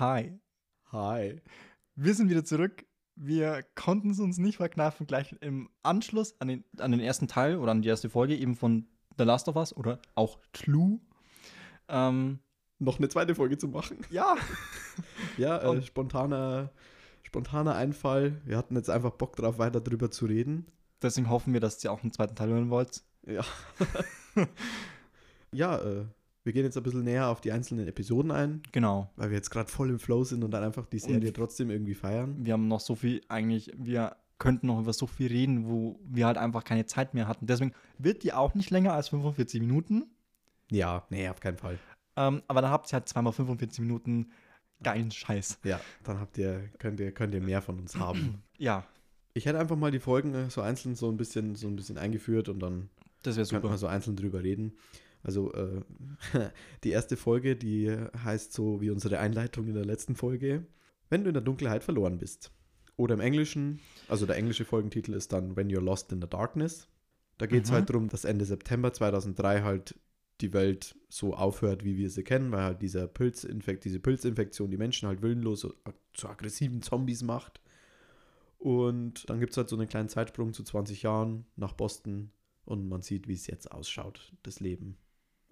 Hi. Hi. Wir sind wieder zurück. Wir konnten es uns nicht verkneifen, gleich im Anschluss an den, an den ersten Teil oder an die erste Folge eben von The Last of Us oder auch Clue. Ähm, Noch eine zweite Folge zu machen. ja. Ja, äh, spontaner, spontaner Einfall. Wir hatten jetzt einfach Bock drauf, weiter drüber zu reden. Deswegen hoffen wir, dass ihr auch einen zweiten Teil hören wollt. Ja. ja, äh, wir gehen jetzt ein bisschen näher auf die einzelnen Episoden ein, Genau. weil wir jetzt gerade voll im Flow sind und dann einfach die Serie Und- trotzdem irgendwie feiern. Wir haben noch so viel, eigentlich, wir könnten noch über so viel reden, wo wir halt einfach keine Zeit mehr hatten. Deswegen wird die auch nicht länger als 45 Minuten. Ja, nee, auf keinen Fall. Ähm, aber dann habt ihr halt zweimal 45 Minuten geilen Scheiß. Ja, dann habt ihr, könnt ihr, könnt ihr mehr von uns haben. Ja, Ich hätte einfach mal die Folgen äh, so einzeln so ein bisschen, so ein bisschen eingeführt und dann das wäre könnten wir super. so einzeln drüber reden. Also äh, die erste Folge, die heißt so wie unsere Einleitung in der letzten Folge, wenn du in der Dunkelheit verloren bist. Oder im Englischen, also der englische Folgentitel ist dann When You're Lost in the Darkness. Da geht es Mhm. halt darum, dass Ende September 2003 halt die Welt so aufhört, wie wir sie kennen, weil halt dieser Pilzinfekt, diese Pilzinfektion die Menschen halt willenlos zu aggressiven Zombies macht. Und dann gibt es halt so einen kleinen Zeitsprung zu 20 Jahren nach Boston und man sieht, wie es jetzt ausschaut, das Leben.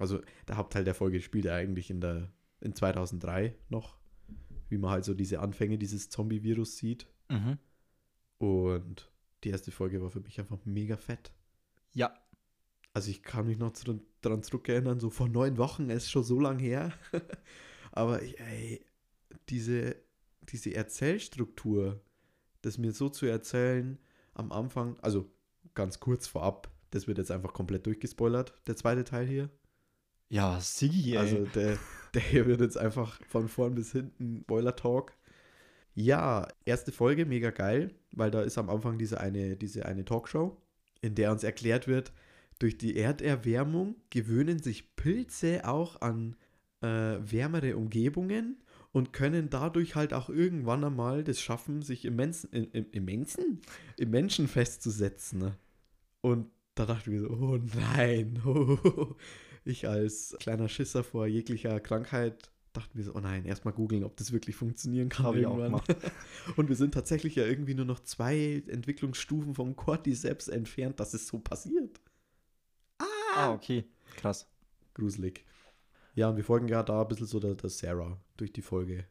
Also der Hauptteil der Folge spielt ja eigentlich in, der, in 2003 noch, wie man halt so diese Anfänge dieses Zombie-Virus sieht. Mhm. Und die erste Folge war für mich einfach mega fett. Ja, Also ich kann mich noch zu, daran zurückerinnern, so vor neun Wochen, es ist schon so lang her. Aber ey, diese, diese Erzählstruktur, das mir so zu erzählen am Anfang, also ganz kurz vorab, das wird jetzt einfach komplett durchgespoilert, der zweite Teil hier. Ja, Sigi, ey. Also der, der hier wird jetzt einfach von vorn bis hinten Spoiler Talk. Ja, erste Folge, mega geil, weil da ist am Anfang diese eine, diese eine Talkshow, in der uns erklärt wird, durch die Erderwärmung gewöhnen sich Pilze auch an äh, wärmere Umgebungen und können dadurch halt auch irgendwann einmal das schaffen, sich im Menschen, im, im, im Menschen? Im Menschen festzusetzen. ne? Und da dachte ich mir so, oh nein, ich als kleiner Schisser vor jeglicher Krankheit dachte mir so, oh nein, erstmal googeln, ob das wirklich funktionieren kann. Habe ich auch. Und wir sind tatsächlich ja irgendwie nur noch zwei Entwicklungsstufen vom Cordyceps entfernt, dass es so passiert. ah, okay. Krass. Gruselig. Ja, und wir folgen ja da ein bisschen so der, der Sarah durch die Folge.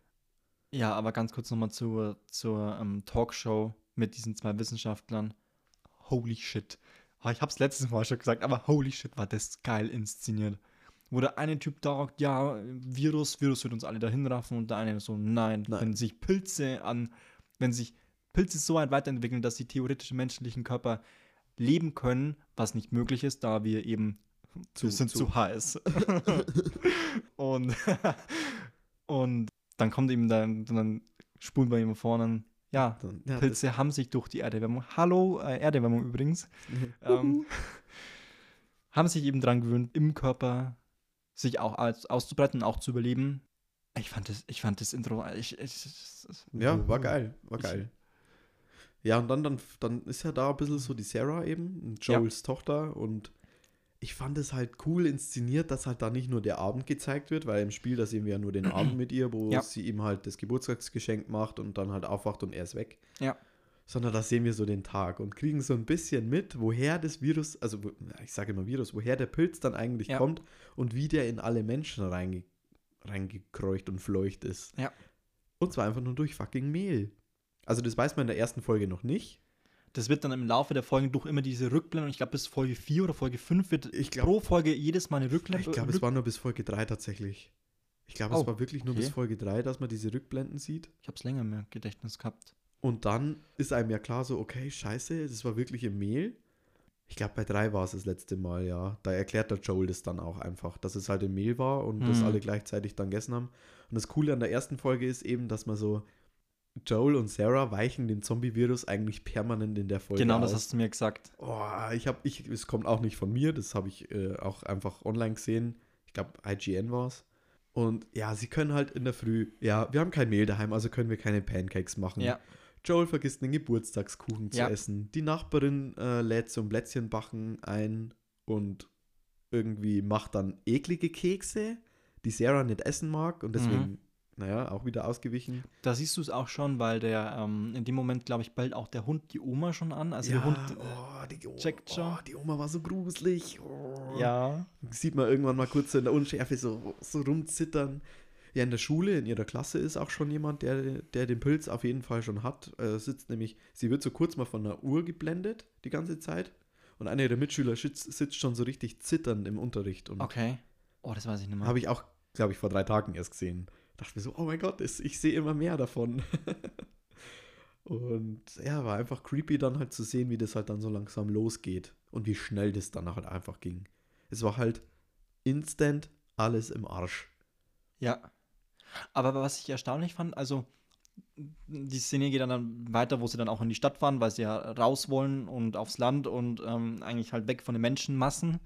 Ja, aber ganz kurz nochmal zur, zur ähm, Talkshow mit diesen zwei Wissenschaftlern. Holy shit. Ah, Ich hab's letztes Mal schon gesagt, aber holy shit, war das geil inszeniert. Wo der eine Typ da sagt, ja, Virus, Virus wird uns alle dahin raffen und der eine so, nein, Nein. wenn sich Pilze an, wenn sich Pilze so weit weiterentwickeln, dass sie theoretisch im menschlichen Körper leben können, was nicht möglich ist, da wir eben Zu- wir sind zu- zu, heiß. und, und dann kommt eben dann, dann spulen wir ihm vorne, ja, Dann, ja, Pilze haben sich durch die Erderwärmung, hallo, äh, Erderwärmung übrigens, ähm, haben sich eben dran gewöhnt, im Körper sich auch als, auszubreiten und auch zu überleben. Ich fand das, ich fand das Intro, ich, ich, Ja, war geil, war geil. Ja, und dann, dann, dann ist ja da ein bisschen so die Sarah eben, Joels Tochter. Und ich fand es halt cool inszeniert, dass halt da nicht nur der Abend gezeigt wird, weil im Spiel, da sehen wir ja nur den Abend mit ihr, wo Ja. sie ihm halt das Geburtstagsgeschenk macht und dann halt aufwacht und er ist weg. Ja. Sondern da sehen wir so den Tag und kriegen so ein bisschen mit, woher das Virus, also ich sage immer Virus, woher der Pilz dann eigentlich Ja. kommt und wie der in alle Menschen reinge reingekreucht und fleucht ist. Ja. Und zwar einfach nur durch fucking Mehl. Also das weiß man in der ersten Folge noch nicht. Das wird dann im Laufe der Folgen durch immer diese Rückblenden, ich glaube bis Folge 4 oder Folge 5 wird Ich glaub- pro Folge jedes Mal eine Rückblende. Ich glaube, es war nur bis Folge 3 tatsächlich. Ich glaube, Oh, es war wirklich nur okay. bis Folge 3, dass man diese Rückblenden sieht. ich habe es länger im Gedächtnis gehabt. Und dann ist einem ja klar so, okay, scheiße, das war wirklich im Mehl. Ich glaube, bei 3 war es das letzte Mal, ja. Da erklärt der Joel das dann auch einfach, dass es halt im Mehl war und das Mhm. alle gleichzeitig dann gegessen haben. Und das Coole an der ersten Folge ist eben, dass man so, Joel und Sarah weichen dem Zombie-Virus eigentlich permanent in der Folge genau, aus. das hast du mir gesagt. Oh, ich habe, ich, es kommt auch nicht von mir, das habe ich äh, auch einfach online gesehen. Ich glaube, IGN war es. Und ja, sie können halt in der Früh, ja, wir haben kein Mehl daheim, also können wir keine Pancakes machen. Ja. Joel vergisst einen Geburtstagskuchen Ja. zu essen. Die Nachbarin äh, lädt zum Plätzchenbacken ein und irgendwie macht dann eklige Kekse, die Sarah nicht essen mag und deswegen, naja, auch wieder ausgewichen. Da siehst du es auch schon, weil der ähm, in dem Moment, glaube ich, bellt auch der Hund die Oma schon an. Also der Hund. oh, die, oh, checkt schon. oh, die Oma war so gruselig. Oh. Ja. Sieht man irgendwann mal kurz so in der Unschärfe so, so rumzittern. Ja, in der Schule, in ihrer Klasse ist auch schon jemand, der, der den Pilz auf jeden Fall schon hat. Äh, sitzt nämlich, sie wird so kurz mal von der Uhr geblendet, die ganze Zeit. Und einer ihrer Mitschüler sitzt, sitzt schon so richtig zitternd im Unterricht. Und Okay. Oh, das weiß ich nicht mehr. Habe ich auch, glaube ich, vor drei Tagen erst gesehen. Dachte mir so, oh mein Gott, ich sehe immer mehr davon. und ja, war einfach creepy dann halt zu sehen, wie das halt dann so langsam losgeht und wie schnell das dann halt einfach ging. Es war halt instant alles im Arsch. Ja. Aber was ich erstaunlich fand, also die Szene geht dann weiter, wo sie dann auch in die Stadt fahren, weil sie ja raus wollen und aufs Land und ähm, eigentlich halt weg von den Menschenmassen.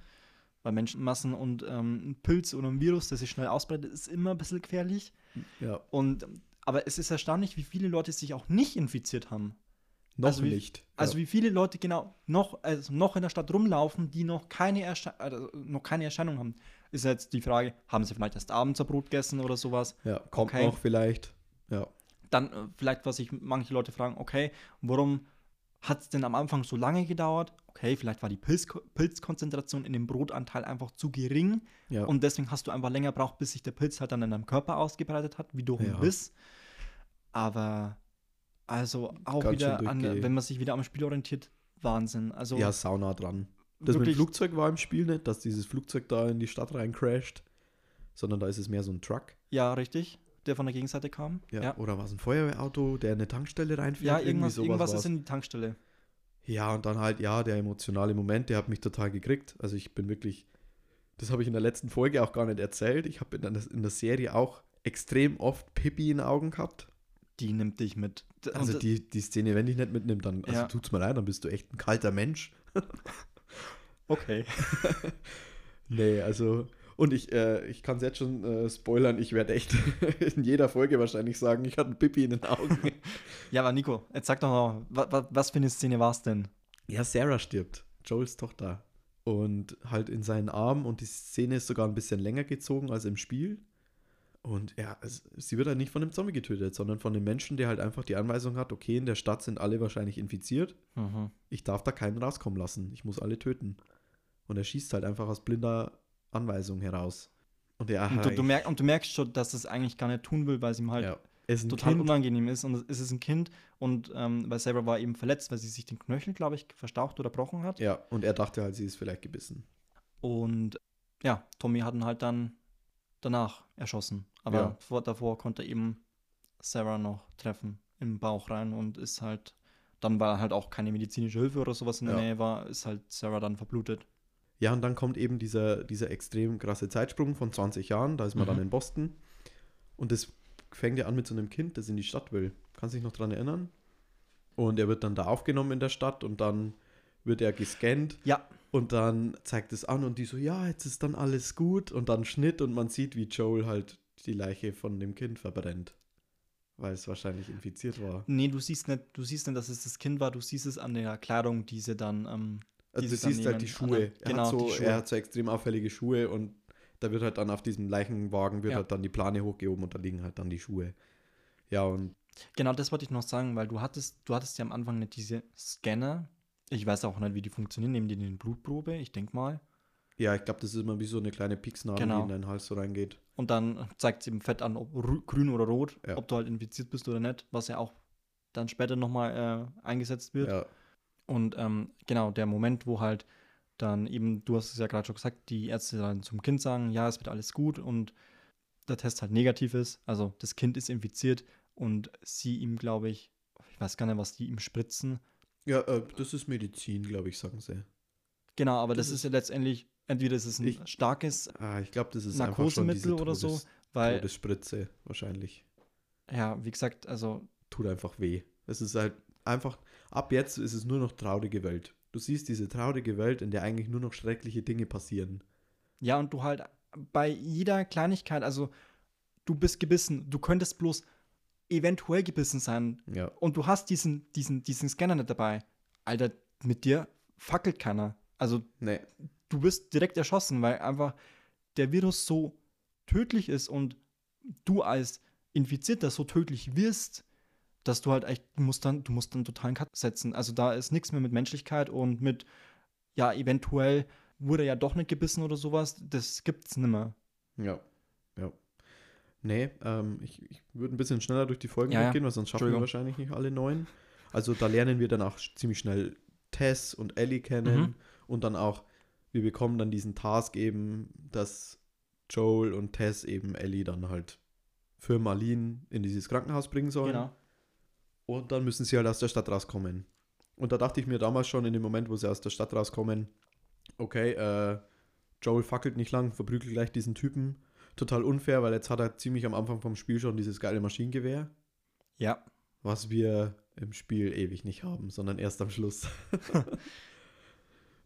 Weil Menschenmassen und ähm, ein Pilz oder ein Virus, das sich schnell ausbreitet, ist immer ein bisschen gefährlich. Ja, Und aber es ist erstaunlich, wie viele Leute sich auch nicht infiziert haben. noch Also wie- nicht. Also ja. wie viele Leute genau noch, also noch in der Stadt rumlaufen, die noch keine, Ersche also noch keine Erscheinung haben. Ist jetzt die Frage, haben sie vielleicht erst abends ein Brot gegessen oder sowas? ja, kommt okay. noch vielleicht. Ja, Dann äh, vielleicht, was sich manche Leute fragen, okay, warum hat es denn am Anfang so lange gedauert? Okay, vielleicht war die Pilz Pilzkonzentration in dem Brotanteil einfach zu gering ja. und deswegen hast du einfach länger braucht, bis sich der Pilz halt dann in deinem Körper ausgebreitet hat, wie durch Ja. Biss. Aber also auch Ganz wieder, an, wenn man sich wieder am Spiel orientiert, Wahnsinn. Also ja, sauna dran. Das mit dem Flugzeug war im Spiel nicht, dass dieses Flugzeug da in die Stadt rein crasht, sondern da ist es mehr so ein Truck. ja, richtig, der von der Gegenseite kam. Ja. ja. Oder war es ein Feuerwehrauto, der in eine Tankstelle reinfährt? Ja, irgendwas, irgendwas war's. ist in die Tankstelle. Ja, und dann halt, ja, der emotionale Moment, der hat mich total gekriegt. Also ich bin wirklich, das habe ich in der letzten Folge auch gar nicht erzählt. Ich habe in, der- in der Serie auch extrem oft Pippi in den Augen gehabt. Die nimmt dich mit. Also und- die, die Szene, wenn dich nicht mitnimmt, dann also Ja. tut's mir leid, dann bist du echt ein kalter Mensch. Okay. Nee, also, und ich, äh, ich kann es jetzt schon äh, spoilern, ich werde echt in jeder Folge wahrscheinlich sagen, ich hatte ein Pippi in den Augen. Ja, aber Nico, jetzt sag doch mal, wa, was für eine Szene war es denn? Ja, Sarah stirbt, Joels Tochter. Und halt in seinen Armen und die Szene ist sogar ein bisschen länger gezogen als im Spiel. Und ja, es, sie wird halt nicht von einem Zombie getötet, sondern von einem Menschen, der halt einfach die Anweisung hat, okay, in der Stadt sind alle wahrscheinlich infiziert. Mhm. Ich darf da keinen rauskommen lassen. Ich muss alle töten. Und er schießt halt einfach aus blinder Anweisung heraus. Und er Und, du, du merk, und du merkst schon, dass es eigentlich gar nicht tun will, weil es ihm halt ja, total kind. unangenehm ist. Und es ist ein Kind und ähm, weil Sarah war eben verletzt, weil sie sich den Knöchel, glaube ich, verstaucht oder gebrochen hat. Ja, und er dachte halt, sie ist vielleicht gebissen. Und ja, Tommy hat ihn halt dann danach erschossen. Aber Ja. vor, davor konnte er eben Sarah noch treffen im Bauch rein und ist halt, dann weil halt auch keine medizinische Hilfe oder sowas in der Ja. Nähe war, ist halt Sarah dann verblutet. Ja, und dann kommt eben dieser, dieser extrem krasse Zeitsprung von 20 Jahren. Da ist man Mhm. dann in Boston. Und das fängt ja an mit so einem Kind, das in die Stadt will. Kannst du dich noch dran erinnern? Und er wird dann da aufgenommen in der Stadt und dann wird er gescannt Ja, und dann zeigt es an und die so, ja, jetzt ist dann alles gut. Und dann Schnitt und man sieht, wie Joel halt die Leiche von dem Kind verbrennt. Weil es wahrscheinlich infiziert war. nee, du siehst nicht, du siehst nicht, dass es das Kind war, du siehst es an der Kleidung, die sie dann, ähm, Also dann siehst halt die. Schuhe. Ah, genau, er, hat so, die Schuhe. er hat so extrem auffällige Schuhe und da wird halt dann auf diesem Leichenwagen wird Ja. halt dann die Plane hochgehoben und da liegen halt dann die Schuhe. Ja, und Genau, das wollte ich noch sagen, weil du hattest, du hattest ja am Anfang nicht diese Scanner. Ich weiß auch nicht, wie die funktionieren. Nehmen die eine Blutprobe? Ich denke mal. ja, ich glaube, das ist immer wie so eine kleine Pieksnadel, Genau. die in deinen Hals so reingeht. Und dann zeigt es eben fett an, ob rü- grün oder rot, Ja. ob du halt infiziert bist oder nicht, was ja auch dann später nochmal äh, eingesetzt wird. Ja, Und ähm, genau, der Moment, wo halt dann eben, du hast es ja gerade schon gesagt, die Ärzte dann zum Kind sagen, ja, es wird alles gut und der Test halt negativ ist. Also das Kind ist infiziert und sie ihm, glaube ich, ich weiß gar nicht, was die ihm spritzen. ja äh, das ist Medizin, glaube ich, sagen sie. Genau, aber das, Das ist ja letztendlich, entweder ist es ein Ich- starkes Ah, ich glaube, das ist Narkosemittel oder so, weil, Todesspritze wahrscheinlich. ja, wie gesagt, also Tut einfach weh. Es ist halt einfach, ab jetzt ist es nur noch traurige Welt. Du siehst diese traurige Welt, in der eigentlich nur noch schreckliche Dinge passieren. Ja, und du halt bei jeder Kleinigkeit, also du bist gebissen, du könntest bloß eventuell gebissen sein Ja, und du hast diesen, diesen, diesen Scanner nicht dabei. Alter, mit dir fackelt keiner. Also nee, du wirst direkt erschossen, weil einfach der Virus so tödlich ist und du als Infizierter so tödlich wirst, dass du halt echt, du musst dann, du musst dann totalen Cut setzen. Also da ist nichts mehr mit Menschlichkeit und mit, ja, eventuell wurde ja doch nicht gebissen oder sowas. Das gibt's nimmer. Ja, ja. Nee, ähm, ich, ich würde ein bisschen schneller durch die Folgen Ja, ja. gehen, weil sonst schaffen wir wahrscheinlich nicht alle neun. Also da lernen wir dann auch ziemlich schnell Tess und Ellie kennen Mhm. und dann auch, wir bekommen dann diesen Task eben, dass Joel und Tess eben Ellie dann halt für Marlene in dieses Krankenhaus bringen sollen. Genau. Und dann müssen sie halt aus der Stadt rauskommen. Und da dachte ich mir damals schon in dem Moment, wo sie aus der Stadt rauskommen, okay, äh, Joel fackelt nicht lang, verprügelt gleich diesen Typen. Total unfair, weil jetzt hat er ziemlich am Anfang vom Spiel schon dieses geile Maschinengewehr, Ja. was wir im Spiel ewig nicht haben, sondern erst am Schluss.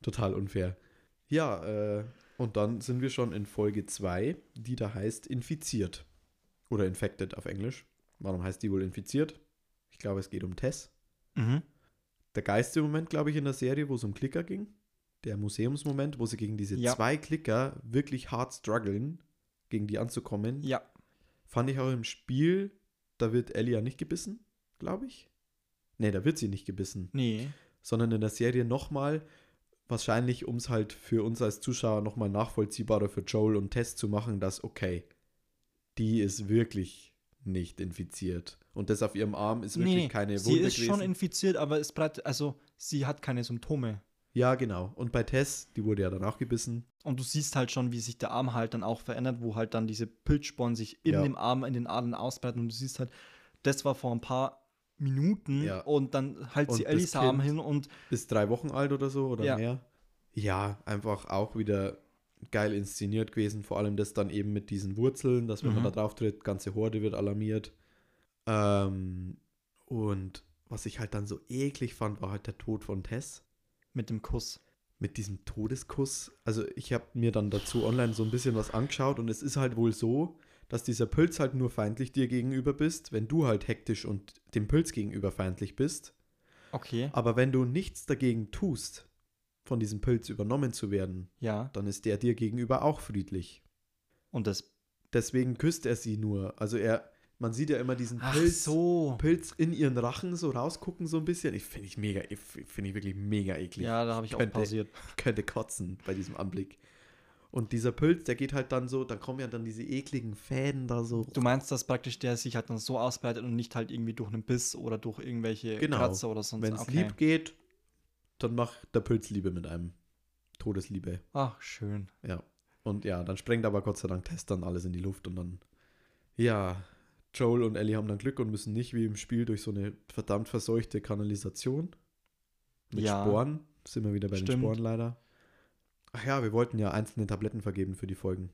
Total unfair. Ja, äh, und dann sind wir schon in Folge 2, die da heißt Infiziert. Oder Infected auf Englisch. Warum heißt die wohl infiziert? Ich glaube, es geht um Tess. Mhm. der geilste Moment, glaube ich, in der Serie, wo es um Klicker ging. Der Museumsmoment, wo sie gegen diese Ja. zwei Klicker wirklich hart strugglen, gegen die anzukommen. Ja. Fand ich auch im Spiel, da wird Ellie ja nicht gebissen, glaube ich. Nee, da wird sie nicht gebissen. Nee. Sondern in der Serie nochmal, wahrscheinlich, um es halt für uns als Zuschauer nochmal nachvollziehbarer für Joel und Tess zu machen, dass, okay, die ist wirklich nicht infiziert. Und das auf ihrem Arm ist wirklich nee, keine sie Wunde ist schon infiziert, aber es bleibt, also sie hat keine Symptome. Ja, genau. Und bei Tess, die wurde ja dann auch gebissen. Und du siehst halt schon, wie sich der Arm halt dann auch verändert, wo halt dann diese Pilzsporen sich in Ja. dem Arm, in den Adern ausbreiten. Und du siehst halt, das war vor ein paar Minuten Ja. und dann halt sie Und Ellis Arm hin und Ist drei Wochen alt oder so oder Ja. mehr. Ja, einfach auch wieder geil inszeniert gewesen. Vor allem das dann eben mit diesen Wurzeln, dass wenn man Mhm. da drauf tritt, ganze Horde wird alarmiert. Ähm, und was ich halt dann so eklig fand, war halt der Tod von Tess. mit dem Kuss. Mit diesem Todeskuss. Also ich habe mir dann dazu online so ein bisschen was angeschaut und es ist halt wohl so, dass dieser Pilz halt nur feindlich dir gegenüber bist, wenn du halt hektisch und dem Pilz gegenüber feindlich bist. Okay. Aber wenn du nichts dagegen tust, von diesem Pilz übernommen zu werden, Ja. dann ist der dir gegenüber auch friedlich. Und das. Deswegen küsst er sie nur. Also er, man sieht ja immer diesen Pilz, so. Pilz in ihren Rachen so rausgucken so ein bisschen. Ich finde ich mega, finde ich wirklich mega eklig. Ja, da habe ich auch Könnte- pausiert. Ich könnte kotzen bei diesem Anblick. Und dieser Pilz, der geht halt dann so, dann kommen ja dann diese ekligen Fäden da so. Du meinst, dass praktisch der sich halt dann so ausbreitet und nicht halt irgendwie durch einen Biss oder durch irgendwelche Genau. Kratzer oder sonst Wenn es okay. lieb geht, dann macht der Pilz Liebe mit einem. Todesliebe. Ach, schön. Ja. Und ja, dann sprengt aber Gott sei Dank Tess dann alles in die Luft und dann. Ja, Joel und Ellie haben dann Glück und müssen nicht wie im Spiel durch so eine verdammt verseuchte Kanalisation. Mit Ja. Sporen. Sind wir wieder bei den Stimmt. Sporen leider. Ach ja, wir wollten ja einzelne Tabletten vergeben für die Folgen.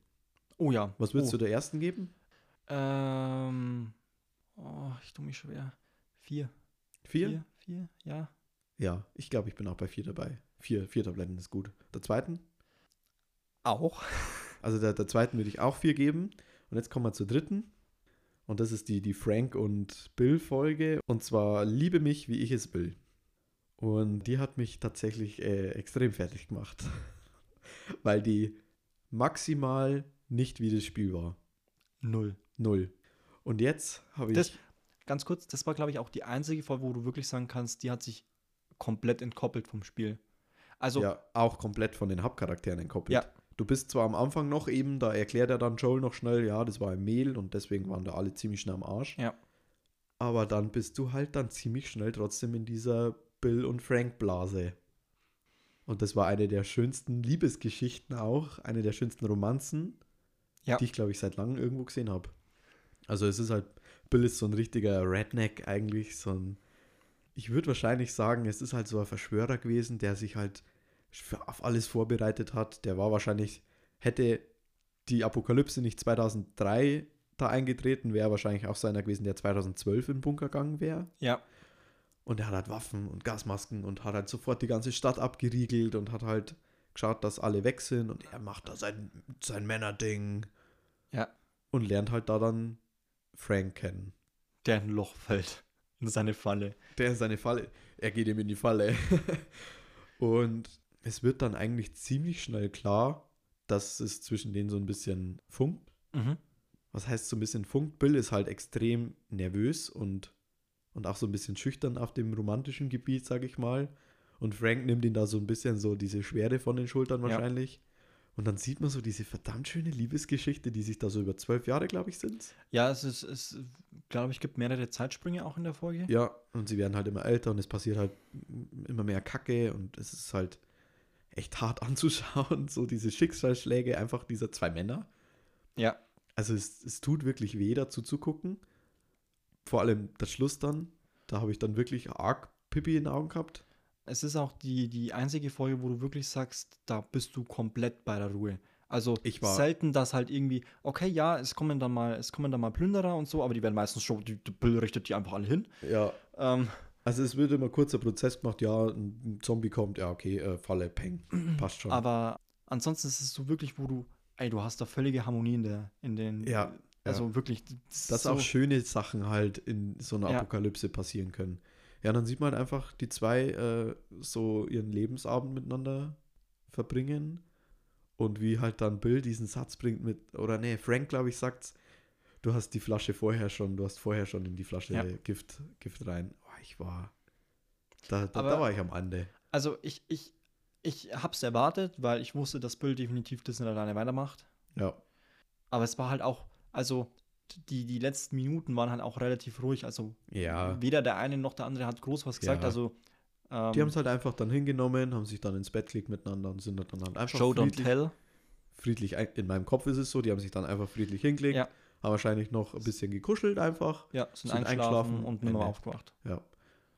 Oh ja. Was würdest oh. du der ersten geben? Ähm. Oh, ich tue mich schwer. Vier. Vier? Vier, vier, ja. Ja, ich glaube, ich bin auch bei vier dabei. Vier, vier Tabletten ist gut. Der zweiten? Auch. Also der, der zweiten würde ich auch vier geben. Und jetzt kommen wir zur dritten. Und das ist die, die Frank und Bill-Folge. Und zwar Liebe mich, wie ich es will. Und die hat mich tatsächlich äh, extrem fertig gemacht. Weil die maximal nicht wie das Spiel war. Null. Null. Und jetzt habe ich. Das- Ganz kurz, das war, glaube ich, auch die einzige Folge, wo du wirklich sagen kannst, die hat sich komplett entkoppelt vom Spiel. Also, ja, auch komplett von den Hauptcharakteren entkoppelt. Ja. Du bist zwar am Anfang noch eben, da erklärt er dann Joel noch schnell, ja, das war ein Mehl und deswegen waren da alle ziemlich schnell am Arsch. Ja. Aber dann bist du halt dann ziemlich schnell trotzdem in dieser Bill und Frank Blase. Und das war eine der schönsten Liebesgeschichten auch, eine der schönsten Romanzen, Ja. die ich glaube ich seit langem irgendwo gesehen habe. Also es ist halt, Bill ist so ein richtiger Redneck eigentlich, so ein, ich würde wahrscheinlich sagen, es ist halt so ein Verschwörer gewesen, der sich halt auf alles vorbereitet hat. Der war wahrscheinlich, hätte die Apokalypse nicht 2003 da eingetreten, wäre wahrscheinlich auch so einer gewesen, der 2012 in den Bunker gegangen wäre. ja. Und er hat halt Waffen und Gasmasken und hat halt sofort die ganze Stadt abgeriegelt und hat halt geschaut, dass alle weg sind und er macht da sein, sein Männerding Ja. und lernt halt da dann Frank kennen. Der in ein Loch fällt. In seine Falle. Der ist seine Falle. Er geht ihm in die Falle. und es wird dann eigentlich ziemlich schnell klar, dass es zwischen denen so ein bisschen funkt. Mhm. was heißt so ein bisschen funkt. Bill ist halt extrem nervös und, und auch so ein bisschen schüchtern auf dem romantischen Gebiet, sag ich mal. Und Frank nimmt ihn da so ein bisschen so diese Schwere von den Schultern Ja. Und dann sieht man so diese verdammt schöne Liebesgeschichte, die sich da so über zwölf Jahre, glaube ich, sind. Ja, es ist, es, glaube ich, gibt mehrere Zeitsprünge auch in der Folge. Ja, und sie werden halt immer älter und es passiert halt immer mehr Kacke und es ist halt echt hart anzuschauen, so diese Schicksalsschläge einfach dieser zwei Männer. Ja. Also es, es tut wirklich weh, dazu zu gucken. Vor allem der Schluss dann, da habe ich dann wirklich arg Pippi in den Augen gehabt. Es ist auch die, die einzige Folge, wo du wirklich sagst, da bist du komplett bei der Ruhe. Also Ich war- selten, dass halt irgendwie, okay, ja, es kommen dann mal, es kommen dann mal Plünderer und so, aber die werden meistens schon, die, die richtet die einfach alle hin. Ja. Ähm, Also es wird immer kurzer Prozess gemacht, ja, ein Zombie kommt, ja, okay, äh, Falle, Peng, passt schon. aber ansonsten ist es so wirklich, wo du, ey, du hast da völlige Harmonie in der, in den, Ja, also wirklich, das dass ist auch so- schöne Sachen halt in so einer Ja. Apokalypse passieren können. Ja, dann sieht man halt einfach die zwei äh, so ihren Lebensabend miteinander verbringen und wie halt dann Bill diesen Satz bringt mit, oder nee, Frank, glaube ich, sagt's, du hast die Flasche vorher schon, du hast vorher schon in die Flasche Ja. Gift, Gift rein. Oh, ich war, da, da, Aber- da war ich am Ende. Also ich, ich, ich hab's erwartet, weil ich wusste, dass Bill definitiv das nicht alleine weitermacht. Ja, Aber es war halt auch, also die, die letzten Minuten waren halt auch relativ ruhig. Also ja. weder der eine noch der andere hat groß was gesagt. Ja. Also ähm, Die haben es halt einfach dann hingenommen, haben sich dann ins Bett gelegt miteinander und sind dann halt einfach Show Don't friedlich, Tell. friedlich, in meinem Kopf ist es so, die haben sich dann einfach friedlich hingelegt, Ja. haben wahrscheinlich noch ein bisschen gekuschelt einfach. Ja, sind, Sind eingeschlafen, eingeschlafen, und nimmer Ende. aufgewacht. Ja.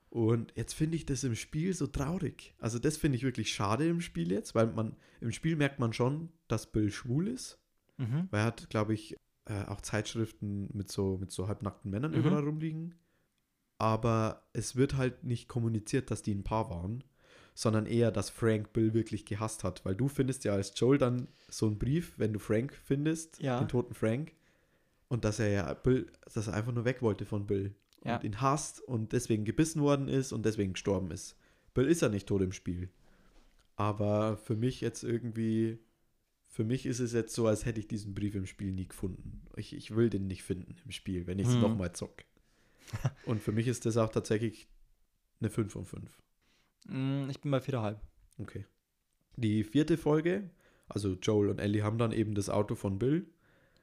Und jetzt finde ich das im Spiel so traurig. Also das finde ich wirklich schade im Spiel jetzt, weil man im Spiel merkt man schon, dass Bill schwul ist. Mhm. Weil er hat, glaube ich, äh, auch Zeitschriften mit so, mit so halbnackten Männern Mhm. überall rumliegen. Aber es wird halt nicht kommuniziert, dass die ein Paar waren, sondern eher, dass Frank Bill wirklich gehasst hat. Weil du findest ja als Joel dann so einen Brief, wenn du Frank findest, Ja. den toten Frank. Und dass er ja Bill, dass er einfach nur weg wollte von Bill. Ja. Und ihn hasst und deswegen gebissen worden ist und deswegen gestorben ist. Bill ist ja nicht tot im Spiel. Aber für mich jetzt irgendwie, für mich ist es jetzt so, als hätte ich diesen Brief im Spiel nie gefunden. Ich, ich will den nicht finden im Spiel, wenn ich es Hm. nochmal zock. und für mich ist das auch tatsächlich eine 5 von 5. Mm, Ich bin bei 4,5. Okay. Die vierte Folge, also Joel und Ellie haben dann eben das Auto von Bill,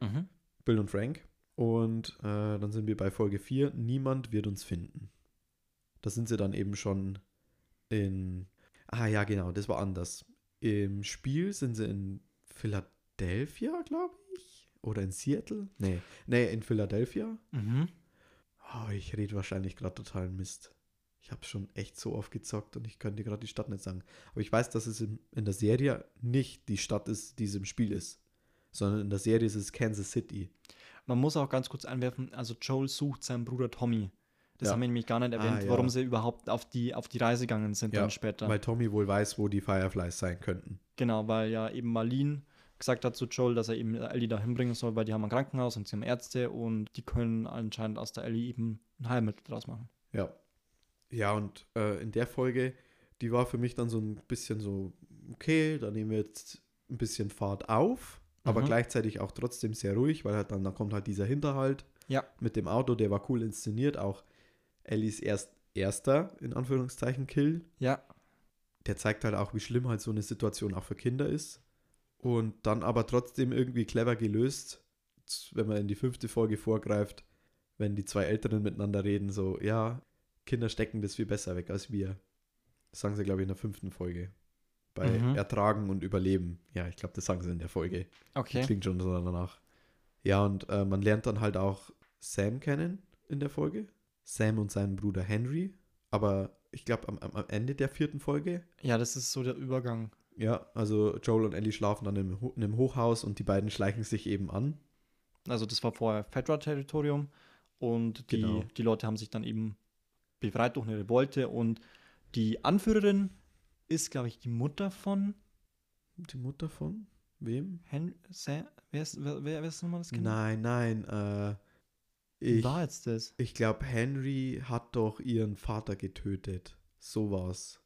Mhm. Bill und Frank. Und äh, dann sind wir bei Folge 4, niemand wird uns finden. Da sind sie dann eben schon in. Ah ja, genau, das war anders. Im Spiel sind sie in Philadelphia, glaube ich. Oder in Seattle? Nee, nee, in Philadelphia. Mhm. Oh, ich rede wahrscheinlich gerade totalen Mist. Ich habe schon echt so oft gezockt und ich könnte gerade die Stadt nicht sagen. Aber ich weiß, dass es in, in der Serie nicht die Stadt ist, die es im Spiel ist. Sondern in der Serie ist es Kansas City. Man muss auch ganz kurz einwerfen, also Joel sucht seinen Bruder Tommy. Das Ja. haben wir nämlich gar nicht erwähnt, Ah, ja. warum sie überhaupt auf die, auf die Reise gegangen sind Ja, dann später. Weil Tommy wohl weiß, wo die Fireflies sein könnten. Genau, weil ja eben Marlene gesagt hat zu Joel, dass er eben Ellie da hinbringen soll, weil die haben ein Krankenhaus und sie haben Ärzte und die können anscheinend aus der Ellie eben ein Heilmittel draus machen. Ja. Ja, und äh, in der Folge, die war für mich dann so ein bisschen so, okay, da nehmen wir jetzt ein bisschen Fahrt auf, aber Mhm. gleichzeitig auch trotzdem sehr ruhig, weil halt dann, dann kommt halt dieser Hinterhalt Ja. mit dem Auto, der war cool inszeniert, auch Ellies erst erster, in Anführungszeichen, Kill. Ja, Der zeigt halt auch, wie schlimm halt so eine Situation auch für Kinder ist. Und dann aber trotzdem irgendwie clever gelöst, wenn man in die fünfte Folge vorgreift, wenn die zwei Älteren miteinander reden, so, ja, Kinder stecken das viel besser weg als wir. Das sagen sie, glaube ich, in der fünften Folge. Bei Mhm. Ertragen und Überleben. Ja, ich glaube, das sagen sie in der Folge. okay. Klingt schon so danach. Ja, und äh, man lernt dann halt auch Sam kennen in der Folge. Sam und seinen Bruder Henry. Aber ich glaube, am, am Ende der vierten Folge Ja, das ist so der Übergang. ja, also Joel und Ellie schlafen dann im, in einem Hochhaus und die beiden schleichen sich eben an. Also das war vorher Fedra-Territorium und die, Genau. die Leute haben sich dann eben befreit durch eine Revolte und die Anführerin ist, glaube ich, die Mutter von Die Mutter von wem? Henry. Sam, wer ist, wer, wer ist nochmal das Kind? Nein, nein. Äh, ich war jetzt das? ich glaube, Henry hat doch ihren Vater getötet. So war's.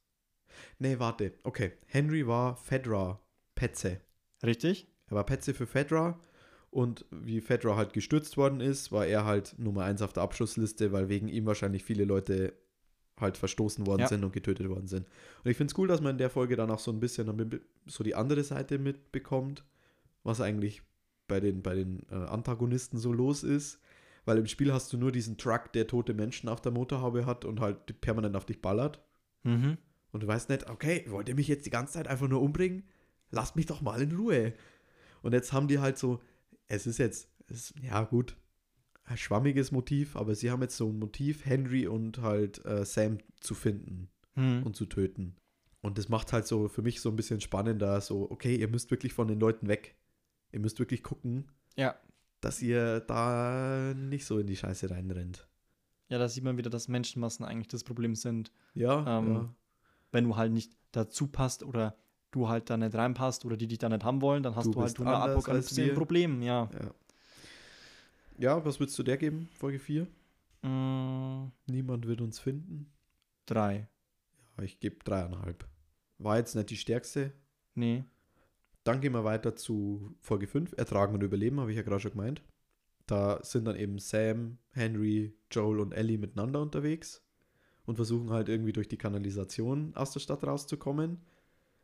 Nee, warte. Okay. Henry war Fedra Petze. Richtig? Er war Petze für Fedra Und wie Fedra halt gestürzt worden ist, war er halt Nummer 1 auf der Abschussliste, weil wegen ihm wahrscheinlich viele Leute halt verstoßen worden Ja. sind und getötet worden sind. Und ich finde es cool, dass man in der Folge dann auch so ein bisschen so die andere Seite mitbekommt, was eigentlich bei den, bei den äh, Antagonisten so los ist. Weil im Spiel hast du nur diesen Truck, der tote Menschen auf der Motorhaube hat und halt permanent auf dich ballert. Mhm. Und du weißt nicht, okay, wollt ihr mich jetzt die ganze Zeit einfach nur umbringen? Lasst mich doch mal in Ruhe. Und jetzt haben die halt so, es ist jetzt, es, ja gut, ein schwammiges Motiv, aber sie haben jetzt so ein Motiv, Henry und halt äh, Sam zu finden Mhm. und zu töten. Und das macht halt so für mich so ein bisschen spannender, so, okay, ihr müsst wirklich von den Leuten weg. Ihr müsst wirklich gucken, Ja. Dass ihr da nicht so in die Scheiße reinrennt. Ja, da sieht man wieder, dass Menschenmassen eigentlich das Problem sind. Ja, Ähm, ja. Wenn du halt nicht dazu passt oder du halt da nicht reinpasst oder die dich da nicht haben wollen, dann hast Du du, halt du eine Apokalypse ein Problem, ja. ja. Ja, was würdest du der geben, Folge 4? Mm, Niemand wird uns finden. drei. Ja, ich gebe dreieinhalb. War jetzt nicht die stärkste. Nee. Dann gehen wir weiter zu Folge 5. Ertragen und Überleben, habe ich ja gerade schon gemeint. Da sind dann eben Sam, Henry, Joel und Ellie miteinander unterwegs und versuchen halt irgendwie durch die Kanalisation aus der Stadt rauszukommen.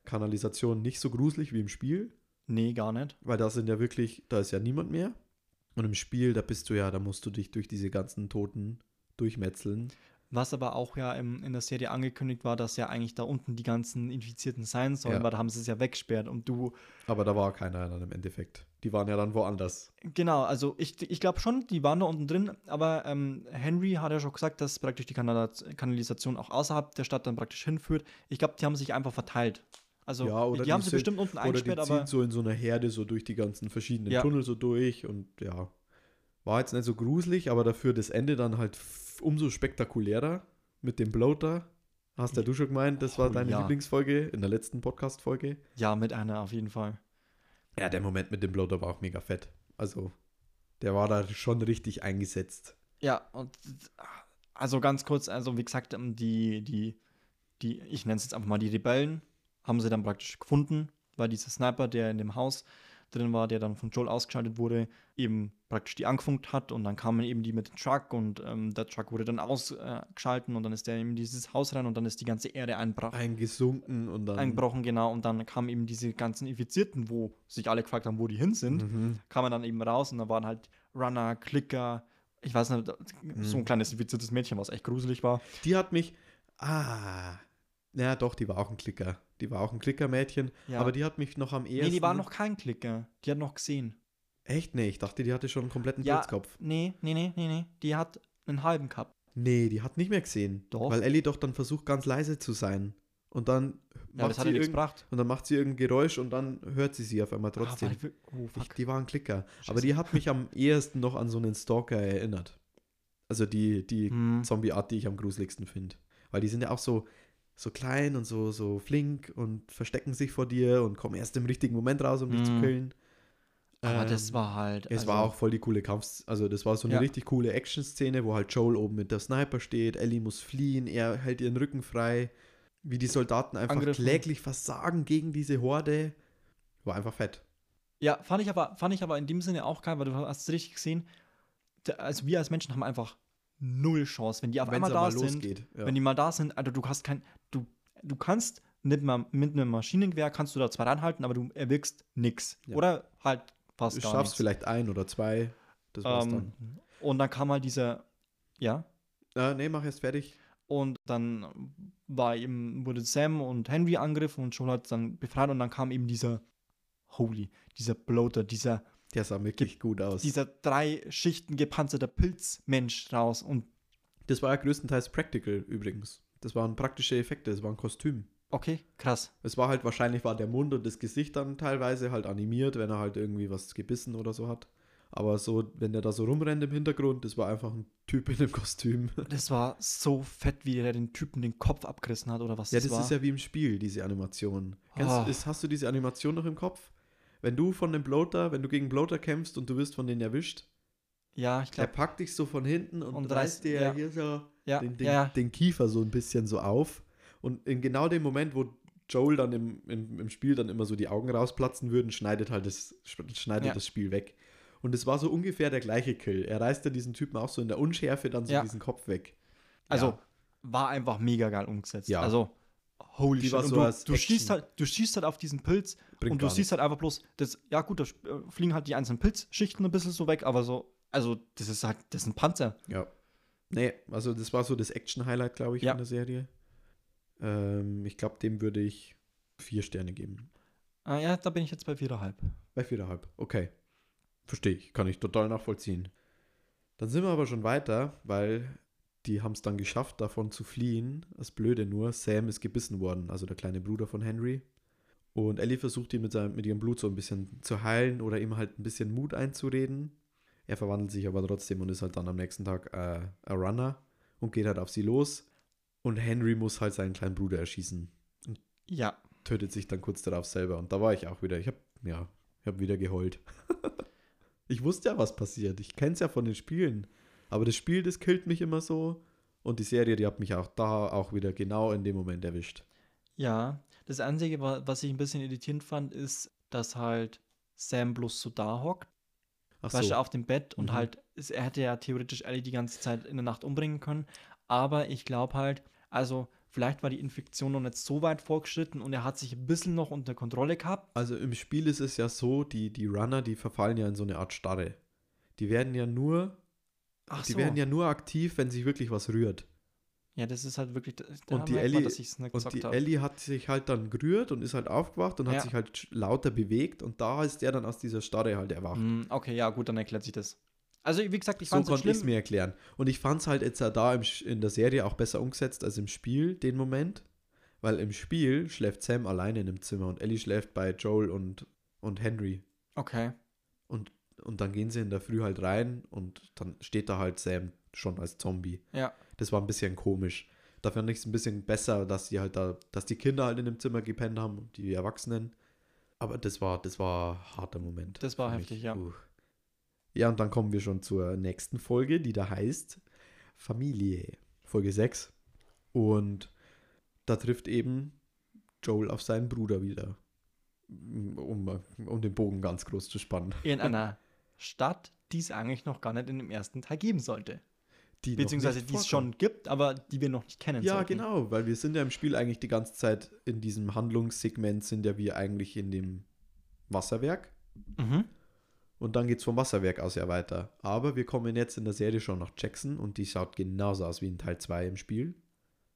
Kanalisation nicht so gruselig wie im Spiel, Nee, gar nicht. weil da sind ja wirklich, da ist ja niemand mehr. Und im Spiel, da bist du ja, da musst du dich durch diese ganzen Toten durchmetzeln. Was aber auch ja im, in der Serie angekündigt war, dass ja eigentlich da unten die ganzen Infizierten sein sollen, Ja. weil da haben sie es ja weggesperrt und du, Aber da war keiner dann im Endeffekt. Die waren ja dann woanders. genau, also ich, ich glaube schon, die waren da unten drin, aber ähm, Henry hat ja schon gesagt, dass praktisch die Kanal Kanalisation auch außerhalb der Stadt dann praktisch hinführt. Ich glaube, die haben sich einfach verteilt. Also Ja, oder die, die haben sie sind- bestimmt unten Oder die eingesperrt, aber so in so einer Herde so durch die ganzen verschiedenen Ja. Tunnel so durch und ja. War jetzt nicht so gruselig, aber dafür das Ende dann halt umso spektakulärer mit dem Bloater. Hast ja du schon gemeint, das war Oh, deine ja. Lieblingsfolge in der letzten Podcast-Folge. ja, mit einer auf jeden Fall. Ja, der Moment mit dem Bloater war auch mega fett. Also, der war da schon richtig eingesetzt. Ja, und also ganz kurz, also wie gesagt, ähm, die, die, die, ich nenne es jetzt einfach mal die Rebellen, haben sie dann praktisch gefunden, weil dieser Sniper, der in dem Haus drin war, der dann von Joel ausgeschaltet wurde, eben praktisch die angefunkt hat und dann kamen eben die mit dem Truck und ähm, der Truck wurde dann ausgeschalten und dann ist der in dieses Haus rein und dann ist die ganze Erde einbrach, Eingesunken und dann. eingebrochen, genau, und dann kamen eben diese ganzen Infizierten, wo sich alle gefragt haben, wo die hin sind Mhm. kamen dann eben raus und da waren halt Runner, Klicker, ich weiß nicht, so ein kleines infiziertes Mädchen, was echt gruselig war. Die hat mich. Ah. Ja, doch, die war auch ein Klicker. Die war auch ein Klickermädchen. Ja. Aber die hat mich noch am ehesten. nee, die war noch kein Klicker. Die hat noch gesehen. Echt? Nee, ich dachte, die hatte schon einen kompletten Ja. Nee, nee, nee, nee, nee. Die hat einen halben gehabt. Nee, die hat nicht mehr gesehen. Doch. Weil Ellie doch dann versucht, ganz leise zu sein. Und dann Ja, ja sie nichts irgend, gebracht. und dann macht sie irgendein Geräusch und dann hört sie sie auf einmal trotzdem. Ah, weil wir- oh, ich, die war ein Klicker. Scheiße. Aber die hat mich am ehesten noch an so einen Stalker erinnert. Also die, die Hm. Zombie-Art, die ich am gruseligsten finde. Weil die sind ja auch so, so klein und so, so flink und verstecken sich vor dir und kommen erst im richtigen Moment raus, um dich zu Mhm. killen. Aber Ähm, das war halt. Es also, war auch voll die coole Kampf, also das war so eine Ja. richtig coole Action-Szene, wo halt Joel oben mit der Sniper steht, Ellie muss fliehen, er hält ihren Rücken frei, wie die Soldaten einfach Angriffen. kläglich versagen gegen diese Horde. War einfach fett. Ja, fand ich, aber, fand ich aber in dem Sinne auch geil, weil du hast es richtig gesehen. Also wir als Menschen haben einfach null Chance, wenn die auf Wenn's einmal da sind. losgeht. Ja. Wenn die mal da sind, also du hast kein, du, du kannst nicht mal mit einem Maschinengewehr kannst du da zwar ranhalten, aber du erwirkst nix. Ja. Oder halt fast du gar schaffst nichts. vielleicht ein oder zwei, das war's Ähm, und dann kam halt dieser, ja, dann. Äh, nee, mach erst fertig. und dann war eben, wurde Sam und Henry angegriffen und Joel hat dann befreit und dann kam eben dieser Holy, dieser Bloater, dieser, Der sah wirklich gut aus. dieser drei Schichten gepanzerter Pilzmensch raus und das war ja größtenteils practical übrigens. Das waren praktische Effekte, das war ein Kostüm. okay, krass. Es war halt wahrscheinlich war der Mund und das Gesicht dann teilweise halt animiert, wenn er halt irgendwie was gebissen oder so hat. Aber so, wenn der da so rumrennt im Hintergrund, das war einfach ein Typ in einem Kostüm. Das war so fett, wie er den Typen den Kopf abgerissen hat oder was Ja, das, das war. ist ja wie im Spiel, diese Animation. Kennst, Ah. ist, hast du diese Animation noch im Kopf? Wenn du von dem Bloater, wenn du gegen Bloater kämpfst und du wirst von denen erwischt, ja, ich glaube, packt dich so von hinten und, Und reißt dir ja. hier so ja, den, den, ja, den Kiefer so ein bisschen so auf. Und in genau dem Moment, wo Joel dann im, im, im Spiel dann immer so die Augen rausplatzen würden, schneidet halt das, schneidet das Spiel weg. Und es war so ungefähr der gleiche Kill. Er reißt ja diesen Typen auch so in der Unschärfe dann so diesen Kopf weg. Also, war einfach mega geil umgesetzt. Ja. Also, holy Die shit. Und so du, du, schießt halt, du schießt halt auf diesen Pilz Bringt und du siehst halt einfach bloß, das, ja gut, da äh, fliegen halt die einzelnen Pilzschichten ein bisschen so weg, aber so, also, das ist halt, das ist ein Panzer. Ja. Nee, also das war so das Action-Highlight, glaube ich, Ja. von der Serie. Ähm, ich glaube, dem würde ich vier Sterne geben. Ah, ja, da bin ich jetzt bei viereinhalb. Bei viereinhalb. Okay. Verstehe ich. Kann ich total nachvollziehen. Dann sind wir aber schon weiter, weil die haben es dann geschafft, davon zu fliehen. Das Blöde nur, Sam ist gebissen worden, also der kleine Bruder von Henry. Und Ellie versucht ihn mit, seinem, mit ihrem Blut so ein bisschen zu heilen oder ihm halt ein bisschen Mut einzureden. Er verwandelt sich aber trotzdem und ist halt dann am nächsten Tag äh, ein Runner und geht halt auf sie los. Und Henry muss halt seinen kleinen Bruder erschießen Ja, tötet sich dann kurz darauf selber. Und da war ich auch wieder. Ich habe ja, ich habe wieder geheult. ich wusste ja, was passiert. Ich kenne es ja von den Spielen. Aber das Spiel, das killt mich immer so. Und die Serie, die hat mich auch da auch wieder genau in dem Moment erwischt. ja. Das Einzige, wa- was ich ein bisschen irritierend fand, ist, dass halt Sam bloß so da hockt, Ach weißt so. du, auf dem Bett und Mhm. halt, er hätte ja theoretisch Ellie die ganze Zeit in der Nacht umbringen können. Aber ich glaube halt, also vielleicht war die Infektion noch nicht so weit vorgeschritten und er hat sich ein bisschen noch unter Kontrolle gehabt. Also im Spiel ist es ja so, die, die Runner, die verfallen ja in so eine Art Starre. Die werden ja nur, Ach die so. werden ja nur aktiv, wenn sich wirklich was rührt. ja, das ist halt wirklich, Und die man, Ellie- ich's nicht Und die hab. Ellie hat sich halt dann gerührt und ist halt aufgewacht und hat Ja. sich halt lauter bewegt und da ist der dann aus dieser Starre halt erwacht. Hm, okay, ja, gut, dann erklärt sich das. Also, wie gesagt, ich so fand es konnte ich es mir erklären. Und ich fand es halt jetzt da im, in der Serie auch besser umgesetzt als im Spiel, den Moment. Weil im Spiel schläft Sam alleine in dem Zimmer und Ellie schläft bei Joel und, und Henry. Okay. Und dann gehen sie in der Früh halt rein und dann steht da halt Sam schon als Zombie. Ja. Das war ein bisschen komisch. Da fand ich es ein bisschen besser, dass die halt da, dass die Kinder halt in dem Zimmer gepennt haben und die Erwachsenen. Aber das war, das war ein harter Moment. Das war heftig, ja. Puh. Ja, und dann kommen wir schon zur nächsten Folge, die da heißt Familie. Folge 6. Und da trifft eben Joel auf seinen Bruder wieder. Um, um den Bogen ganz groß zu spannen. In einer Stadt, die es eigentlich noch gar nicht in dem ersten Teil geben sollte. Die Beziehungsweise die es schon gibt, aber die wir noch nicht kennen Ja, sollten. genau, weil wir sind ja im Spiel eigentlich die ganze Zeit in diesem Handlungssegment sind ja wir eigentlich in dem Wasserwerk Mhm. und dann geht es vom Wasserwerk aus ja weiter. Aber wir kommen jetzt in der Serie schon nach Jackson und die schaut genauso aus wie in Teil 2 im Spiel.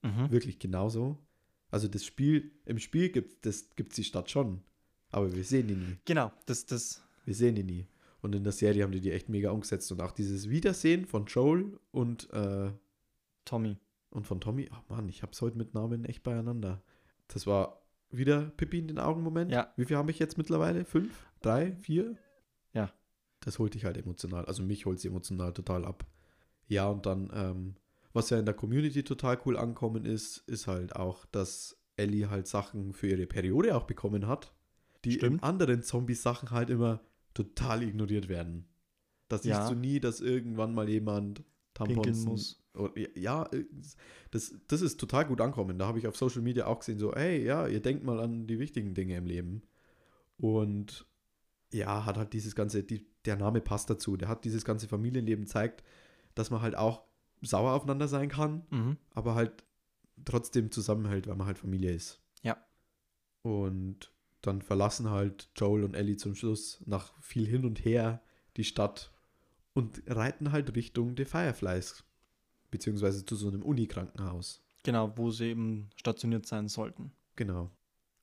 Mhm. Wirklich genauso. Also das Spiel, im Spiel gibt es die Stadt schon, aber wir sehen die nie. Genau, das, das, Wir sehen die nie. Und in der Serie haben die die echt mega umgesetzt und auch dieses Wiedersehen von Joel und äh, Tommy. Und von Tommy, ach Mann, ich hab's heute mit Namen echt beieinander. Das war wieder Pippi in den Augen-Moment. Ja. Wie viel habe ich jetzt mittlerweile? Fünf? Drei? Vier? Ja. Das holt dich halt emotional. Also mich holt sie emotional total ab. Ja, und dann, ähm, was ja in der Community total cool ankommen ist, ist halt auch, dass Ellie halt Sachen für ihre Periode auch bekommen hat, die in Stimmt. anderen Zombies-Sachen halt immer total ignoriert werden. Da siehst Ja. du nie, dass irgendwann mal jemand Pinkeln Tampons muss. oder- Ja, das, das ist total gut ankommen. Da habe ich auf Social Media auch gesehen, so, hey, ja, ihr denkt mal an die wichtigen Dinge im Leben. Und ja, hat halt dieses ganze, die, der Name passt dazu. Der hat dieses ganze Familienleben zeigt, dass man halt auch sauer aufeinander sein kann, Mhm. aber halt trotzdem zusammenhält, weil man halt Familie ist. Ja. Und dann verlassen halt Joel und Ellie zum Schluss nach viel hin und her die Stadt und reiten halt Richtung The Fireflies, beziehungsweise zu so einem Unikrankenhaus. Genau, wo sie eben stationiert sein sollten. Genau.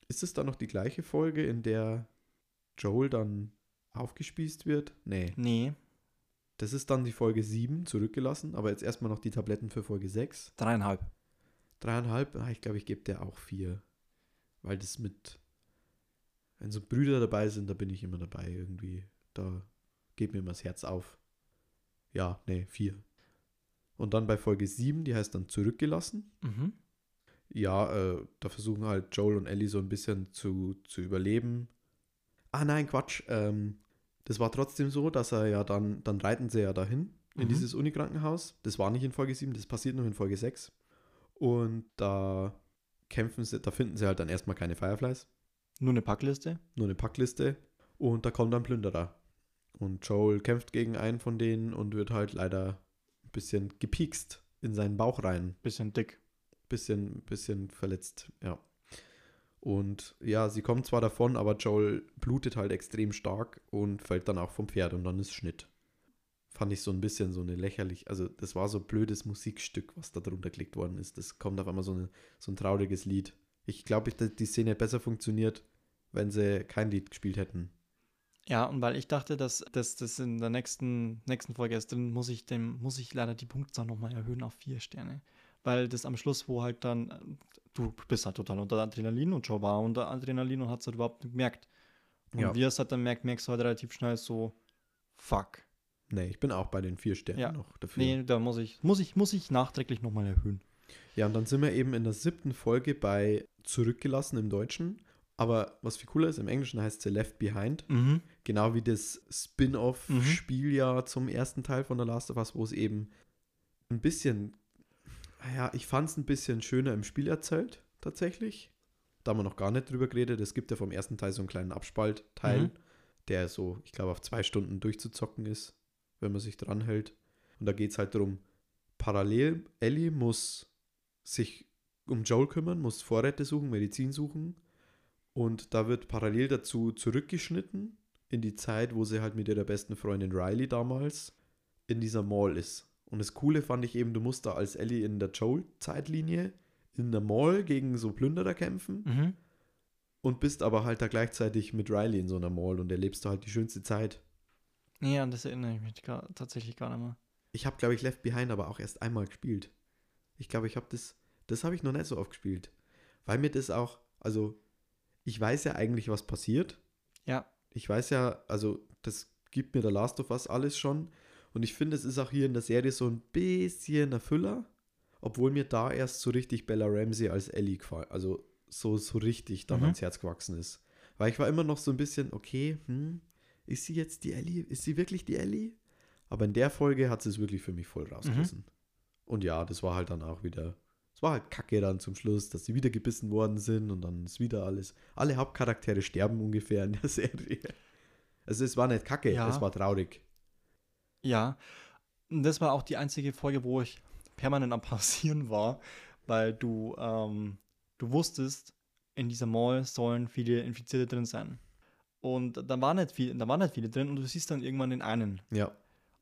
Ist es dann noch die gleiche Folge, in der Joel dann aufgespießt wird? Nee. Nee, Das ist dann die Folge 7, zurückgelassen, aber jetzt erstmal noch die Tabletten für Folge 6. dreieinhalb. Dreieinhalb, ah, ich glaube, ich gebe der auch vier. Weil das mit, wenn so Brüder dabei sind, da bin ich immer dabei irgendwie. Da geht mir immer das Herz auf. Ja, nee, vier. Und dann bei Folge 7, die heißt dann zurückgelassen. Mhm. Ja, äh, da versuchen halt Joel und Ellie so ein bisschen zu, zu überleben. Ah nein, Quatsch. Ähm, das war trotzdem so, dass er ja dann, dann reiten sie ja dahin in Mhm. dieses Unikrankenhaus. Das war nicht in Folge 7, das passiert noch in Folge 6. Und da kämpfen sie, da finden sie halt dann erstmal keine Fireflies, Nur eine Packliste. nur eine Packliste. Und da kommt dann Plünderer. Und Joel kämpft gegen einen von denen und wird halt leider ein bisschen gepiekst in seinen Bauch rein. Bisschen dick. Bisschen, bisschen verletzt, ja. Und ja, sie kommt zwar davon, aber Joel blutet halt extrem stark und fällt dann auch vom Pferd und dann ist Schnitt. Fand ich so ein bisschen so eine lächerlich, also das war so ein blödes Musikstück, was da drunter gelegt worden ist. Das kommt auf einmal so, eine, so ein trauriges Lied. Ich glaube, ich, die Szene hätte besser funktioniert, wenn sie kein Lied gespielt hätten. Ja, und weil ich dachte, dass das dass in der nächsten, nächsten Folge ist drin, muss ich, dem, muss ich leider die Punktzahl nochmal erhöhen auf vier Sterne. Weil das am Schluss, wo halt dann, du bist halt total unter Adrenalin und Joe war unter Adrenalin und hat es halt überhaupt nicht gemerkt. Und Ja. wie er es halt dann merkt, merkst du halt relativ schnell so, fuck. Nee, ich bin auch bei den vier Sternen Ja. noch dafür. Nee, da muss ich, muss ich, muss ich nachträglich nochmal erhöhen. Ja, und dann sind wir eben in der siebten Folge bei Zurückgelassen im Deutschen. Aber was viel cooler ist, im Englischen heißt sie Left Behind. Mhm. Genau wie das Spin-off-Spiel ja zum ersten Teil von The Last of Us, wo es eben ein bisschen, ja, ich fand es ein bisschen schöner im Spiel erzählt, tatsächlich. Da haben wir noch gar nicht drüber geredet. Es gibt ja vom ersten Teil so einen kleinen Abspaltteil, Mhm. der so, ich glaube, auf zwei Stunden durchzuzocken ist, wenn man sich dran hält. Und da geht es halt darum, parallel, Ellie muss sich um Joel kümmern, muss Vorräte suchen, Medizin suchen. Und da wird parallel dazu zurückgeschnitten in die Zeit, wo sie halt mit ihrer besten Freundin Riley damals in dieser Mall ist. Und das Coole fand ich eben, du musst da als Ellie in der Joel-Zeitlinie in der Mall gegen so Plünderer kämpfen Mhm. und bist aber halt da gleichzeitig mit Riley in so einer Mall und erlebst du halt die schönste Zeit. Ja, an das erinnere ich mich gar, tatsächlich gar nicht mehr. Ich habe, glaube ich, Left Behind aber auch erst einmal gespielt. Ich glaube, ich habe das, das habe ich noch nicht so oft gespielt. Weil mir das auch, also, ich weiß ja eigentlich, was passiert. Ja. Ich weiß ja, also, das gibt mir der Last of Us alles schon. Und ich finde, es ist auch hier in der Serie so ein bisschen ein Füller. Obwohl mir da erst so richtig Bella Ramsey als Ellie gefallen, also so, so richtig dann Mhm. ans Herz gewachsen ist. Weil ich war immer noch so ein bisschen, okay, hm, ist sie jetzt die Ellie? Ist sie wirklich die Ellie? Aber in der Folge hat sie es wirklich für mich voll rausgerissen. Und ja, das war halt dann auch wieder, es war halt kacke dann zum Schluss, dass sie wieder gebissen worden sind und dann ist wieder alles, alle Hauptcharaktere sterben ungefähr in der Serie. Also es war nicht kacke, Ja. es war traurig. Ja, und das war auch die einzige Folge, wo ich permanent am Pausieren war, weil du, ähm, du wusstest, in dieser Mall sollen viele Infizierte drin sein. Und da waren nicht viel, da waren nicht viele drin und du siehst dann irgendwann den einen. Ja,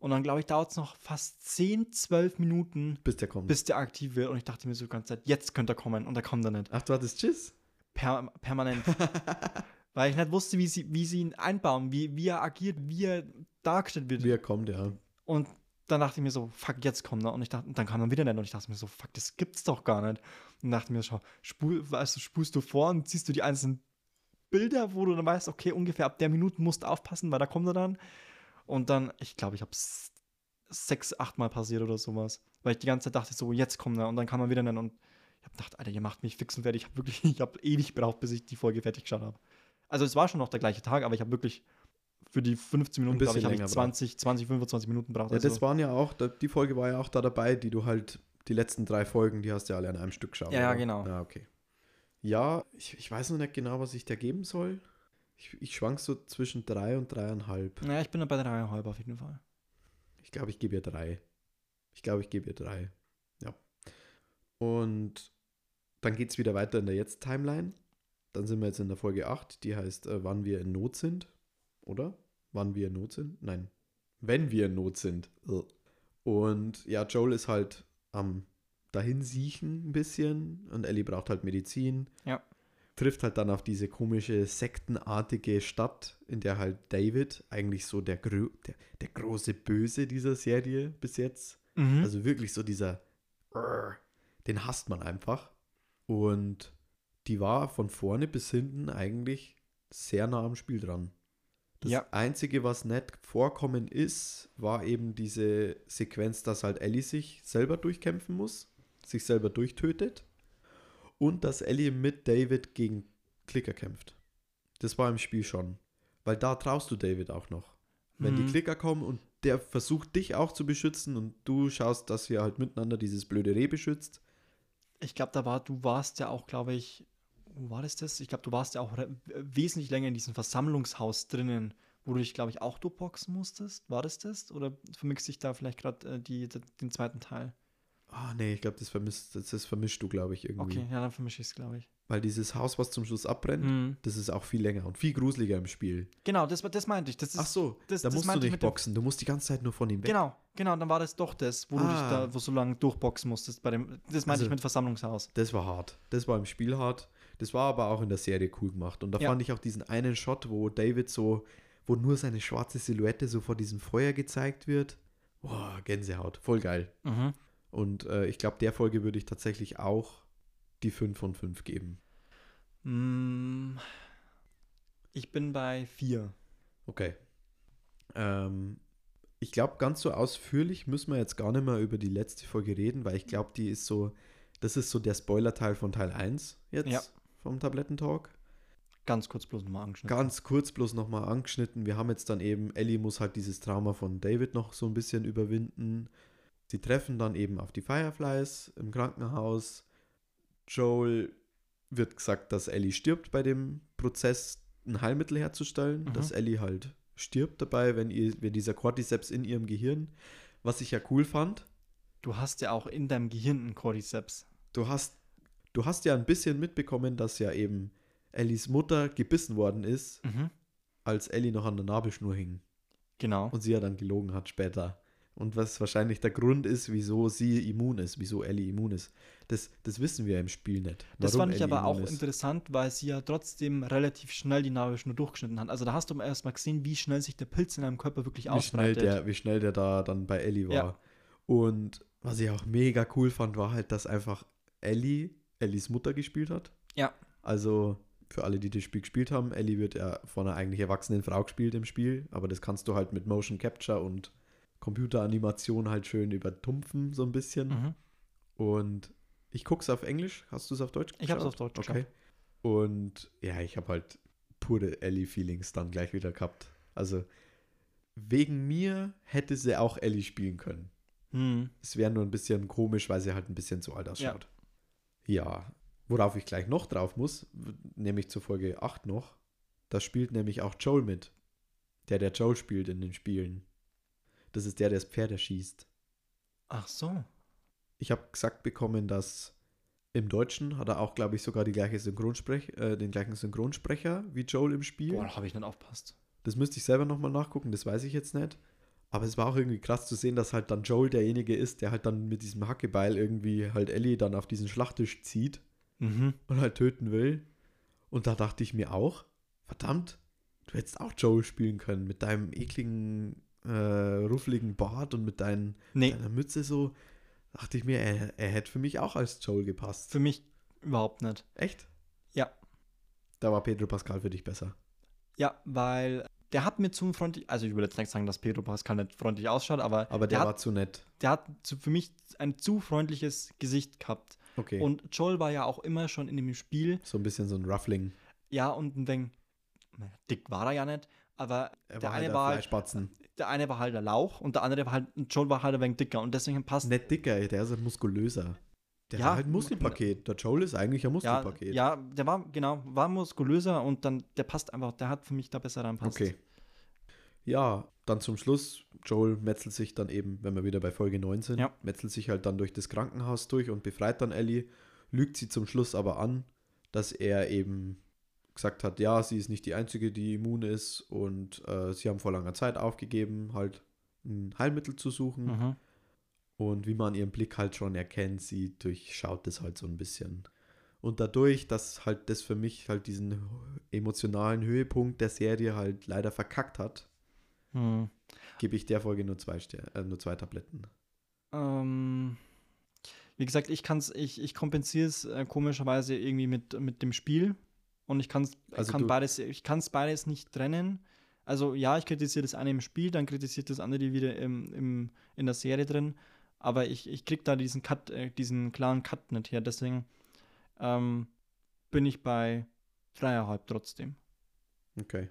Und dann, glaube ich, dauert es noch fast 10, 12 Minuten, bis der kommt. bis der aktiv wird. Und ich dachte mir so die ganze Zeit, jetzt könnte er kommen. Und er kommt dann nicht. Ach, du hattest Tschüss? Per permanent. Weil ich nicht wusste, wie sie, wie sie ihn einbauen, wie, wie er agiert, wie er dargestellt wird. Wie er kommt, ja. Und dann dachte ich mir so, fuck, jetzt kommt er. Und ich dachte, und dann kam er wieder nicht. Und ich dachte mir so, fuck, das gibt's doch gar nicht. Und dachte mir, schau, spul, weißt du, spulst du vor und siehst du die einzelnen Bilder, wo du dann weißt, okay, ungefähr ab der Minute musst du aufpassen, weil da kommt er dann. Und dann, ich glaube, ich habe sechs, acht Mal passiert oder sowas. Weil ich die ganze Zeit dachte, so, jetzt kommt er. Und dann kam er wieder nicht. Und ich habe gedacht, Alter, ihr macht mich fix und fertig. Ich habe wirklich, ich habe ewig gebraucht, bis ich die Folge fertig geschaut habe. Also es war schon noch der gleiche Tag, aber ich habe wirklich für die 15 Minuten, glaube ich, habe ich länger 20, 20, 25 Minuten braucht. Ja, also. das waren ja auch, die Folge war ja auch da dabei, die du halt, die letzten drei Folgen, die hast du ja alle an einem Stück geschaut. Ja, ja, genau. Ja, okay. Ja, ich, ich weiß noch nicht genau, was ich da geben soll. Ich, ich schwank so zwischen drei und dreieinhalb. Ja, ich bin bei dreieinhalb auf jeden Fall. Ich glaube, ich gebe ihr drei. Ich glaube, ich gebe ihr drei. Ja. Und dann geht es wieder weiter in der Jetzt-Timeline. Dann sind wir jetzt in der Folge 8, die heißt, äh, wann wir in Not sind. Oder? Wann wir in Not sind? Nein. Wenn wir in Not sind. Und ja, Joel ist halt am dahin siechen ein bisschen und Ellie braucht halt Medizin. Ja. Trifft halt dann auf diese komische sektenartige Stadt, in der halt David, eigentlich so der, grö der, der große Böse dieser Serie bis jetzt, Mhm. also wirklich so dieser, den hasst man einfach. Und die war von vorne bis hinten eigentlich sehr nah am Spiel dran. Das Ja. Einzige, was nicht vorkommen ist, war eben diese Sequenz, dass halt Ellie sich selber durchkämpfen muss, sich selber durchtötet und dass Ellie mit David gegen Klicker kämpft. Das war im Spiel schon. Weil da traust du David auch noch. Wenn die Mhm. Klicker kommen und der versucht dich auch zu beschützen und du schaust, dass ihr halt miteinander dieses blöde Reh beschützt. Ich glaube, da war, du warst ja auch, glaube ich, wo war das das? Ich glaube, du warst ja auch wesentlich länger in diesem Versammlungshaus drinnen, wo du dich, glaube ich, auch durchboxen musstest. War das das? Oder vermixt sich da vielleicht gerade äh, die, die- den zweiten Teil? Ah, nee, ich glaube, das vermisst, das, das vermischst du, glaube ich, irgendwie. Okay, ja, dann vermische ich es, glaube ich. Weil dieses Haus, was zum Schluss abbrennt, Mhm. das ist auch viel länger und viel gruseliger im Spiel. Genau, das, das meinte ich. Das ist, Ach so, das- da musst du nicht boxen, du musst die ganze Zeit nur von ihm weg. Genau, genau, dann war das doch das, wo du dich Ah. da, wo so lange durchboxen musstest bei dem. Das meinte Also- ich mit Versammlungshaus. Das war hart. Das war im Spiel hart. Das war aber auch in der Serie cool gemacht. Und da Ja. fand ich auch diesen einen Shot, wo David so, wo nur seine schwarze Silhouette so vor diesem Feuer gezeigt wird. Boah, Gänsehaut. Voll geil. Mhm. Und äh, ich glaube, der Folge würde ich tatsächlich auch die 5 von 5 geben. Mm, Ich bin bei vier. Okay. Ähm, ich glaube, ganz so ausführlich müssen wir jetzt gar nicht mehr über die letzte Folge reden, weil ich glaube, die ist so, das ist so der Spoiler-Teil von Teil 1 jetzt Ja. vom Tablettentalk. Ganz kurz bloß nochmal angeschnitten. Ganz kurz bloß nochmal angeschnitten. Wir haben jetzt dann eben, Ellie muss halt dieses Trauma von David noch so ein bisschen überwinden. Sie treffen dann eben auf die Fireflies im Krankenhaus. Joel wird gesagt, dass Ellie stirbt bei dem Prozess, ein Heilmittel herzustellen. Mhm. Dass Ellie halt stirbt dabei, wenn, ihr, wenn dieser Cordyceps in ihrem Gehirn, was ich ja cool fand. Du hast ja auch in deinem Gehirn einen Cordyceps. Du hast, du hast ja ein bisschen mitbekommen, dass ja eben Ellies Mutter gebissen worden ist, Mhm. als Ellie noch an der Nabelschnur hing. Genau. und sie ja dann gelogen hat später. Und was wahrscheinlich der Grund ist, wieso sie immun ist, wieso Ellie immun ist. Das, das wissen wir im Spiel nicht. Das fand ich Ellie aber auch ist. interessant, weil sie ja trotzdem relativ schnell die Nabelschnur durchgeschnitten hat. Also da hast du erst mal gesehen, wie schnell sich der Pilz in deinem Körper wirklich wie schnell, ausbreitet. der, wie schnell der da dann bei Ellie war. Ja. Und was ich auch mega cool fand, war halt, dass einfach Ellie, Ellies Mutter gespielt hat. Ja. Also für alle, die das Spiel gespielt haben, Ellie wird ja von einer eigentlich erwachsenen Frau gespielt im Spiel, aber das kannst du halt mit Motion Capture und Computeranimation halt schön übertumpfen, so ein bisschen. Mhm. Und ich gucke es auf Englisch. Hast du es auf Deutsch Ich hab's geschaut? auf Deutsch Okay. Und ja, ich habe halt pure Ellie-Feelings dann gleich wieder gehabt. Also wegen mir hätte sie auch Ellie spielen können. Hm. Es wäre nur ein bisschen komisch, weil sie halt ein bisschen zu alt ausschaut. Ja. worauf ich gleich noch drauf muss, nämlich zur Folge 8 noch, da spielt nämlich auch Joel mit. Der, der Joel spielt in den Spielen. Das ist der, der das Pferd erschießt. Ach so. Ich habe gesagt bekommen, dass im Deutschen hat er auch, glaube ich, sogar die gleiche Synchronsprech äh, den gleichen Synchronsprecher wie Joel im Spiel. Boah, da habe ich nicht aufpasst. Das müsste ich selber nochmal nachgucken, das weiß ich jetzt nicht. Aber es war auch irgendwie krass zu sehen, dass halt dann Joel derjenige ist, der halt dann mit diesem Hackebeil irgendwie halt Ellie dann auf diesen Schlachttisch zieht Mhm. und halt töten will. Und da dachte ich mir auch, verdammt, du hättest auch Joel spielen können mit deinem ekligen, äh, ruffligen Bart und mit deinen, Nee, deiner Mütze so. Dachte ich mir, er, er hätte für mich auch als Joel gepasst. für mich überhaupt nicht. Echt? Ja. Da war Pedro Pascal für dich besser. Ja, weil der hat mir zu freundlich, also ich will jetzt nicht sagen, dass Pedro Pascal nicht freundlich ausschaut, aber, Aber der, hat, war zu nett. der hat zu, für mich ein zu freundliches Gesicht gehabt. Okay. Und Joel war ja auch immer schon in dem Spiel, so ein bisschen so ein Ruffling. ja, und ein naja, dick war er ja nicht, aber Er der war eine halt war ein halt, der eine war halt der Lauch und der andere war halt, Joel war halt ein wenig dicker und deswegen passt Nicht dicker, der ist ein muskulöser. Der Ja, war halt ein Muskelpaket. Der Joel ist eigentlich ein ja, Muskelpaket. ja, der war, genau, war muskulöser und dann, der passt einfach, der hat für mich da besser reinpasst. Okay. Ja, dann zum Schluss, Joel metzelt sich dann eben, wenn wir wieder bei Folge 9 sind, Ja. metzelt sich halt dann durch das Krankenhaus durch und befreit dann Ellie, lügt sie zum Schluss aber an, dass er eben gesagt hat, ja, sie ist nicht die Einzige, die immun ist und äh, sie haben vor langer Zeit aufgegeben, halt ein Heilmittel zu suchen. Mhm. Und wie man an ihrem Blick halt schon erkennt, sie durchschaut das halt so ein bisschen. Und dadurch, dass halt das für mich halt diesen emotionalen Höhepunkt der Serie halt leider verkackt hat, Hm. gebe ich der Folge nur zwei, Ster äh, nur zwei Tabletten. Ähm, wie gesagt, ich kann's, ich, ich kompensiere es äh, komischerweise irgendwie mit, mit dem Spiel. Und ich kann's, Also kann beides, ich kann es beides nicht trennen. Also ja, ich kritisiere das eine im Spiel, dann kritisiert das andere wieder im, im, in der Serie drin. Aber ich, ich krieg da diesen Cut, äh, diesen klaren Cut nicht her. Deswegen ähm, bin ich bei dreieinhalb trotzdem. Okay.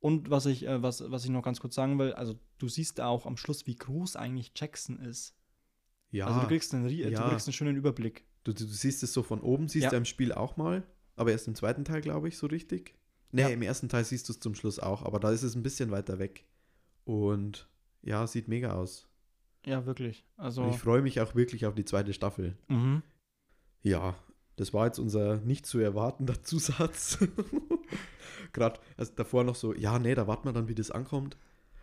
Und was ich, äh, was, was ich noch ganz kurz sagen will, also du siehst auch am Schluss, wie groß eigentlich Jackson ist. Ja, Also du kriegst, einen, ja. du kriegst einen schönen Überblick. du, du, du siehst es so von oben, siehst Ja. du im Spiel auch mal, aber erst im zweiten Teil, glaube ich, so richtig. Nee, Ja. im ersten Teil siehst du es zum Schluss auch, aber da ist es ein bisschen weiter weg. Und ja, sieht mega aus. Ja, wirklich. Also, Und ich freue mich auch wirklich auf die zweite Staffel. mhm. Ja, das war jetzt unser nicht zu erwartender Zusatz. Gerade also davor noch so, ja, nee, da warten wir dann, wie das ankommt.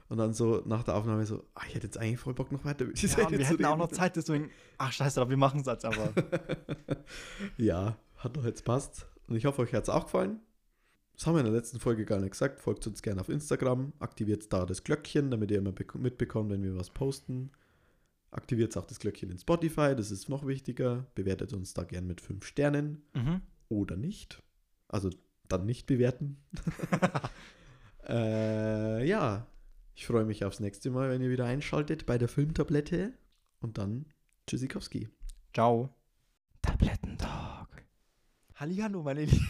Und dann so nach der Aufnahme so, ah, ich hätte jetzt eigentlich voll Bock noch weiter mit ja, wir hätten auch reden. noch Zeit, deswegen, ach scheiße, aber wir machen es jetzt einfach. ja, hat doch jetzt passt. Und ich hoffe, euch hat es auch gefallen. Das haben wir in der letzten Folge gar nicht gesagt. Folgt uns gerne auf Instagram, aktiviert da das Glöckchen, damit ihr immer bek- mitbekommt, wenn wir was posten. Aktiviert auch das Glöckchen in Spotify, das ist noch wichtiger. Bewertet uns da gern mit 5 Sternen mhm. oder nicht. Also dann nicht bewerten. äh, ja, ich freue mich aufs nächste Mal, wenn ihr wieder einschaltet bei der Filmtablette. Und dann Tschüssikowski. Ciao. Tablettentalk. Hallihallo, meine Lieben.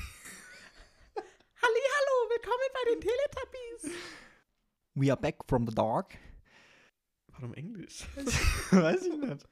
Hallo, willkommen bei den Teletubbies. We are back from the dark. Warum Englisch? Weiß ich nicht.